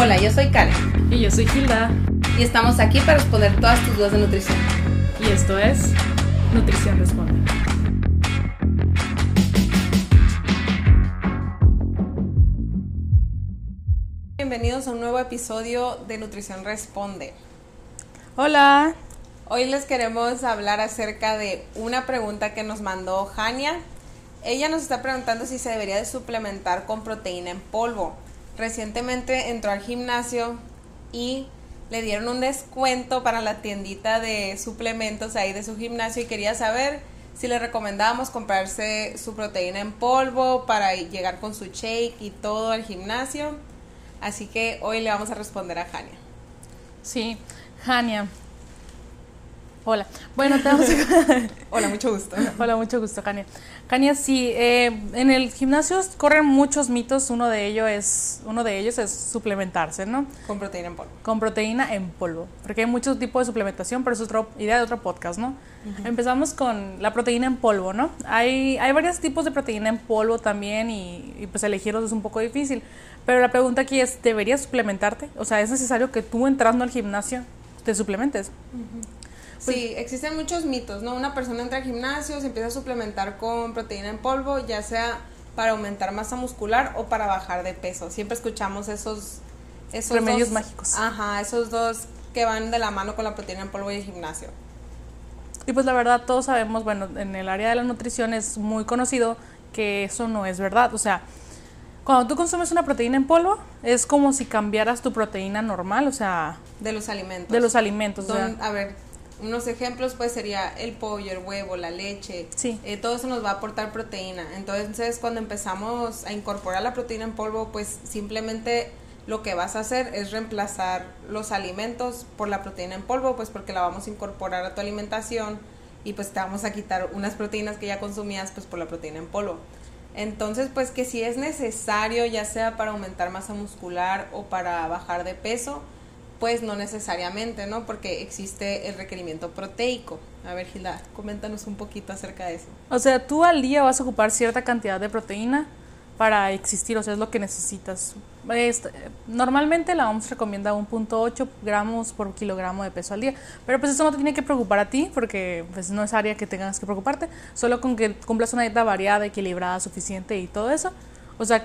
Hola, yo soy Karen. Y yo soy Hilda. Y estamos aquí para responder todas tus dudas de nutrición. Y esto es Nutrición Responde. Bienvenidos a un nuevo episodio de Nutrición Responde. Hola. Hoy les queremos hablar acerca de una pregunta que nos mandó Jania. Ella nos está preguntando si se debería de suplementar con proteína en polvo. Recientemente entró al gimnasio y le dieron un descuento para la tiendita de suplementos ahí de su gimnasio y quería saber si le recomendábamos comprarse su proteína en polvo para llegar con su shake y todo al gimnasio. Así que hoy le vamos a responder a Jania. Sí, Jania. Hola. Bueno, te vamos Hola, mucho gusto. Hola, mucho gusto, Jania. Jania, sí, eh, en el gimnasio corren muchos mitos. Uno de ellos es, uno de ellos es suplementarse, ¿no? Con proteína en polvo. Con proteína en polvo, porque hay muchos tipos de suplementación, pero es otra idea de otro podcast, ¿no? Empezamos con la proteína en polvo, ¿no? Hay, hay varios tipos de proteína en polvo también y, y pues elegirlos es un poco difícil. Pero la pregunta aquí es, ¿deberías suplementarte? O sea, ¿es necesario que tú entrando al gimnasio te suplementes? Pues sí, existen muchos mitos, ¿no? Una persona entra al gimnasio, se empieza a suplementar con proteína en polvo, ya sea para aumentar masa muscular o para bajar de peso. Siempre escuchamos esos... esos Remedios dos- mágicos. Ajá, esos dos que van de la mano con la proteína en polvo y el gimnasio. Y pues la verdad todos sabemos, bueno, en el área de la nutrición es muy conocido que eso no es verdad. O sea, cuando tú consumes una proteína en polvo, es como si cambiaras tu proteína normal, o sea, De los alimentos. de los alimentos. o sea, Don- a ver, unos ejemplos pues sería el pollo, el huevo, la leche. Sí. Eh, todo eso nos va a aportar proteína. Entonces, cuando empezamos a incorporar la proteína en polvo, pues simplemente lo que vas a hacer es reemplazar los alimentos por la proteína en polvo, pues porque la vamos a incorporar a tu alimentación y pues te vamos a quitar unas proteínas que ya consumías pues por la proteína en polvo. Entonces, pues que si es necesario, ya sea para aumentar masa muscular o para bajar de peso, pues no necesariamente, ¿no? Porque existe el requerimiento proteico. A ver, Gilda, coméntanos un poquito acerca de eso. o sea, tú al día vas a ocupar cierta cantidad de proteína para existir, o sea, es lo que necesitas. Este, normalmente la OMS recomienda 1.8 gramos por kilogramo de peso al día, pero pues eso no te tiene que preocupar a ti porque pues no es área que tengas que preocuparte, solo con que cumplas una dieta variada, equilibrada, suficiente y todo eso. O sea,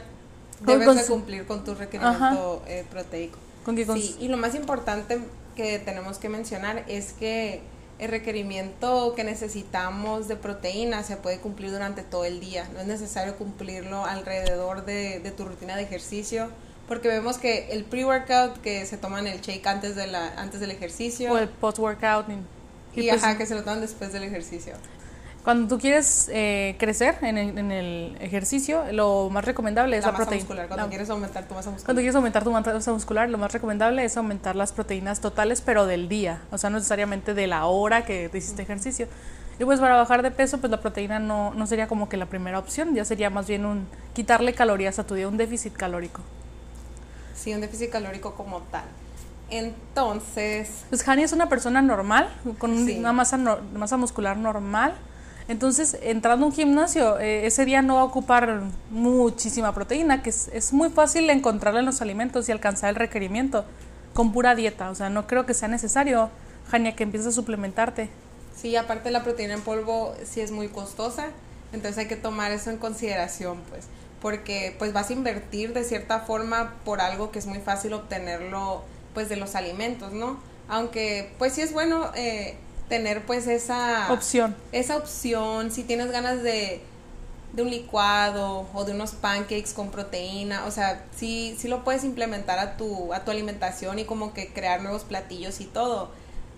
Debes de cumplir con tu requerimiento eh, proteico. Con cons- Sí, y lo más importante que tenemos que mencionar es que el requerimiento que necesitamos de proteína se puede cumplir durante todo el día. No es necesario cumplirlo alrededor de, de tu rutina de ejercicio. Porque vemos que el pre-workout que se toman el shake antes, de la, antes del ejercicio o el post-workout. Y, y y pues, ajá, que se lo toman después del ejercicio. Cuando tú quieres eh, crecer en el, en el ejercicio, lo más recomendable es la la, masa proteína. muscular, cuando la- quieres aumentar tu masa muscular. Cuando quieres aumentar tu masa muscular, lo más recomendable es aumentar las proteínas totales, pero del día, o sea, no necesariamente de la hora que te hiciste ejercicio. Y pues para bajar de peso, pues la proteína no, no sería como que la primera opción, ya sería más bien un quitarle calorías a tu día, un déficit calórico. Sí, un déficit calórico como tal. Entonces, Pues Hani es una persona normal, con Sí. una masa, no- masa muscular normal. Entonces, entrando a un gimnasio, eh, ese día no va a ocupar muchísima proteína, que es, es muy fácil encontrarla en los alimentos y alcanzar el requerimiento con pura dieta. O sea, no creo que sea necesario, Jania, que empieces a suplementarte. Sí, aparte la proteína en polvo sí es muy costosa, entonces hay que tomar eso en consideración, pues, porque pues vas a invertir de cierta forma por algo que es muy fácil obtenerlo, pues, de los alimentos, ¿no? Aunque, pues, sí es bueno eh, tener, pues, esa Opción. esa opción, si tienes ganas de, de un licuado o de unos pancakes con proteína, o sea, sí, sí lo puedes implementar a tu, a tu alimentación y como que crear nuevos platillos y todo.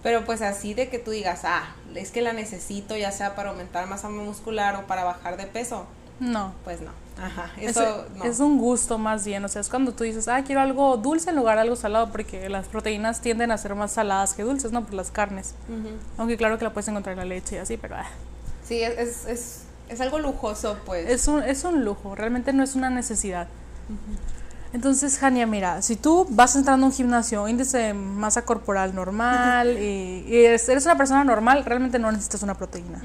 Pero pues así de que tú digas, ah, es que la necesito ya sea para aumentar masa muscular o para bajar de peso, No. pues no. Ajá, Es- eso no. es un gusto más bien, o sea, es cuando tú dices, ah, quiero algo dulce en lugar de algo salado, porque las proteínas tienden a ser más saladas que dulces, ¿no? Por las carnes. Ujú. Aunque claro que la puedes encontrar en la leche y así, pero... ah. Sí, es, es, es, es algo lujoso, pues. Es un, es un lujo, realmente no es una necesidad. Entonces, Jania, mira, si tú vas entrando a un gimnasio, índice de masa corporal normal y, y eres eres una persona normal, realmente no necesitas una proteína.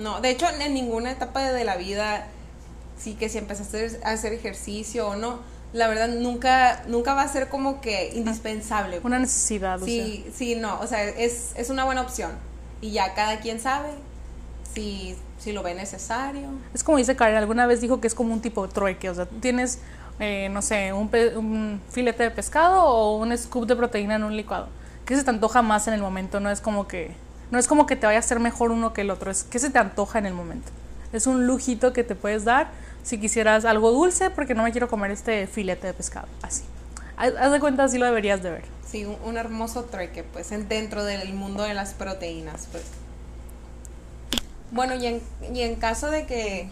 No, de hecho, en ninguna etapa de la vida, sí que si empezaste a hacer ejercicio o no, la verdad nunca, nunca va a ser como que indispensable. Una necesidad. Sí, sí, no, o sea, es, es una buena opción. Y ya cada quien sabe si, si lo ve necesario. Es como dice Karen, alguna vez dijo que es como un tipo de trueque, o sea, tienes, eh, no sé, un, un filete de pescado o un scoop de proteína en un licuado. ¿Qué se te antoja más en el momento? No es como que, no es como que te vaya a ser mejor uno que el otro, es que se te antoja en el momento. Es un lujito que te puedes dar si quisieras algo dulce, porque no me quiero comer este filete de pescado. Así. Haz de cuenta, así lo deberías de ver. Sí, un, hermoso trueque, pues, dentro del mundo de las proteínas, pues. Bueno, y en, y en caso de que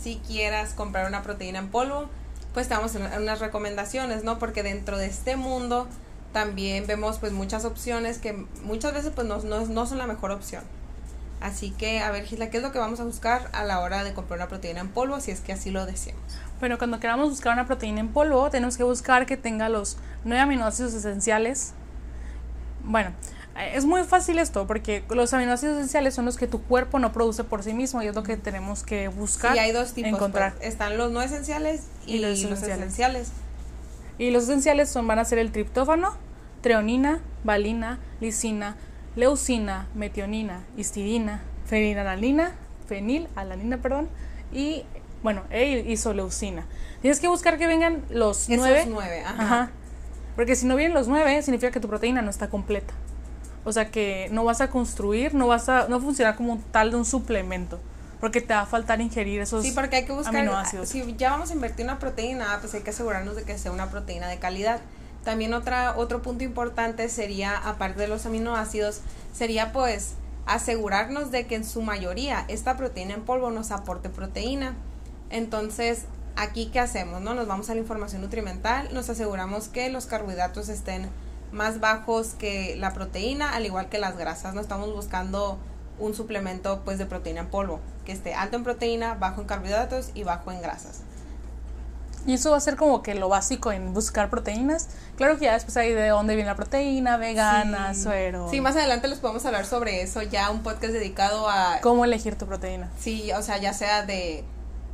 si quieras comprar una proteína en polvo, pues te damos unas recomendaciones, ¿no? Porque dentro de este mundo también vemos pues muchas opciones que muchas veces pues no, no, no son la mejor opción. Así que, a ver, Gisela, ¿qué es lo que vamos a buscar a la hora de comprar una proteína en polvo, si es que así lo deseamos? Bueno, cuando queramos buscar una proteína en polvo, tenemos que buscar que tenga los nueve aminoácidos esenciales. Bueno, eh, es muy fácil esto, porque los aminoácidos esenciales son los que tu cuerpo no produce por sí mismo y es lo que tenemos que buscar. Y hay dos tipos. Encontrar. Pues, están los no esenciales y, los, esenciales. Y los esenciales son, van a ser el triptófano, treonina, valina, lisina, leucina, metionina, histidina, fenilalanina, fenilalanina, perdón, y bueno, e isoleucina. Tienes que buscar que vengan los Esos nueve. nueve ajá. Porque si no vienen los nueve, significa que tu proteína no está completa. O sea que no vas a construir, no vas a, no funciona como tal de un suplemento. Porque te va a faltar ingerir esos Sí, porque hay que buscar, aminoácidos. si ya vamos a invertir una proteína, pues hay que asegurarnos de que sea una proteína de calidad. También otra, otro punto importante sería, aparte de los aminoácidos, sería pues asegurarnos de que en su mayoría esta proteína en polvo nos aporte proteína. Entonces, aquí qué hacemos, ¿no? Nos vamos a la información nutrimental, nos aseguramos que los carbohidratos estén más bajos que la proteína, al igual que las grasas, no estamos buscando un suplemento pues de proteína en polvo, que esté alto en proteína, bajo en carbohidratos y bajo en grasas. Y eso va a ser como que lo básico en buscar proteínas. Claro que ya después hay de dónde viene la proteína, vegana, suero. Sí, más adelante les podemos hablar sobre eso, ya un podcast dedicado a... Cómo elegir tu proteína. Sí, o sea, ya sea de,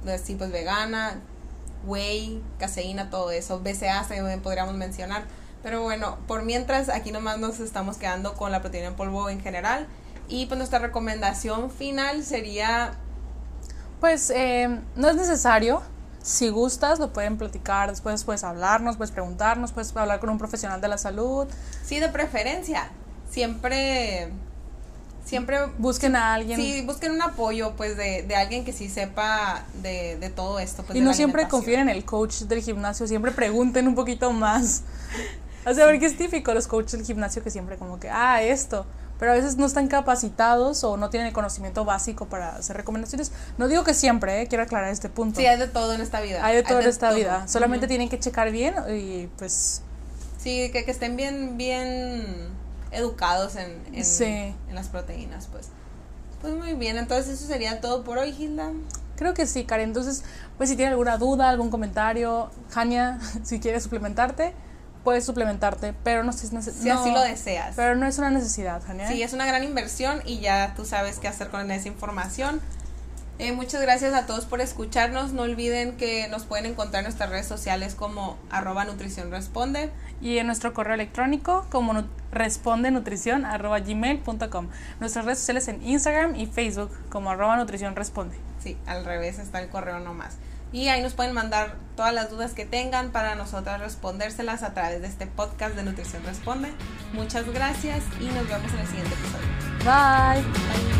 de pues vegana, whey, caseína, todo eso, BCA también podríamos mencionar. Pero bueno, por mientras aquí nomás nos estamos quedando con la proteína en polvo en general. Y pues nuestra recomendación final sería... Pues eh, no es necesario si gustas, lo pueden platicar, después puedes hablarnos, puedes preguntarnos, puedes hablar con un profesional de la salud. Sí, de preferencia. Siempre siempre busquen a alguien. Sí, busquen un apoyo, pues, de, de alguien que sí sepa de, de todo esto. Pues, y no siempre confíen en el coach del gimnasio, siempre pregunten un poquito más. O sea, porque es típico los coaches del gimnasio que siempre como que, ah, esto pero a veces no están capacitados o no tienen el conocimiento básico para hacer recomendaciones. No digo que siempre, ¿eh? quiero aclarar este punto. Sí, hay de todo en esta vida. Hay de todo en esta vida. Solamente tienen que checar bien y pues... Sí, que, que estén bien, bien educados en, en, en, las proteínas, pues. Pues muy bien, entonces eso sería todo por hoy, Gilda. Creo que sí, Karen. Entonces, pues si tiene alguna duda, algún comentario, Jania, si quieres suplementarte, puedes suplementarte, pero no si, si así lo deseas. Pero no es una necesidad. Sí, es una gran inversión y ya tú sabes qué hacer con esa información. Eh, muchas gracias a todos por escucharnos. No olviden que nos pueden encontrar en nuestras redes sociales como arroba nutrición responde. Y en nuestro correo electrónico como responde nutrición arroba gmail.com. Nuestras redes sociales en Instagram y Facebook como arroba nutrición responde. Sí, al revés está el correo nomás y ahí nos pueden mandar todas las dudas que tengan para nosotras respondérselas a través de este podcast de Nutrición Responde. Muchas gracias y nos vemos en el siguiente episodio. Bye.